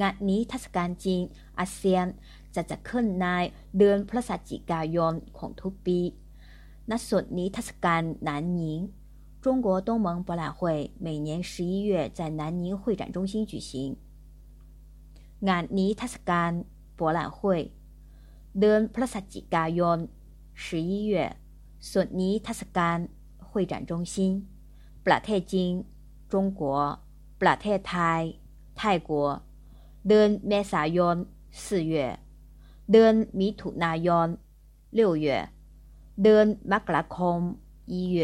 งานนี้เทศกาลจีนอาเซียนจะจัดขึ้นในเดือนพฤศจิกายนของทุกปีณส่วนนี้เทศกาล南宁中国东盟博览会每年十一月在南宁会展中心举行งานนี้เทศกาล博览会เดือนพฤศจิกายน十一月ส่วนนี้เทศกาล会展中心ประเทศจีน中国ประเทศไทยไทยกัว เดือนเมษายน四月เดือนมิถุนายน六月เดือนมกราคม一月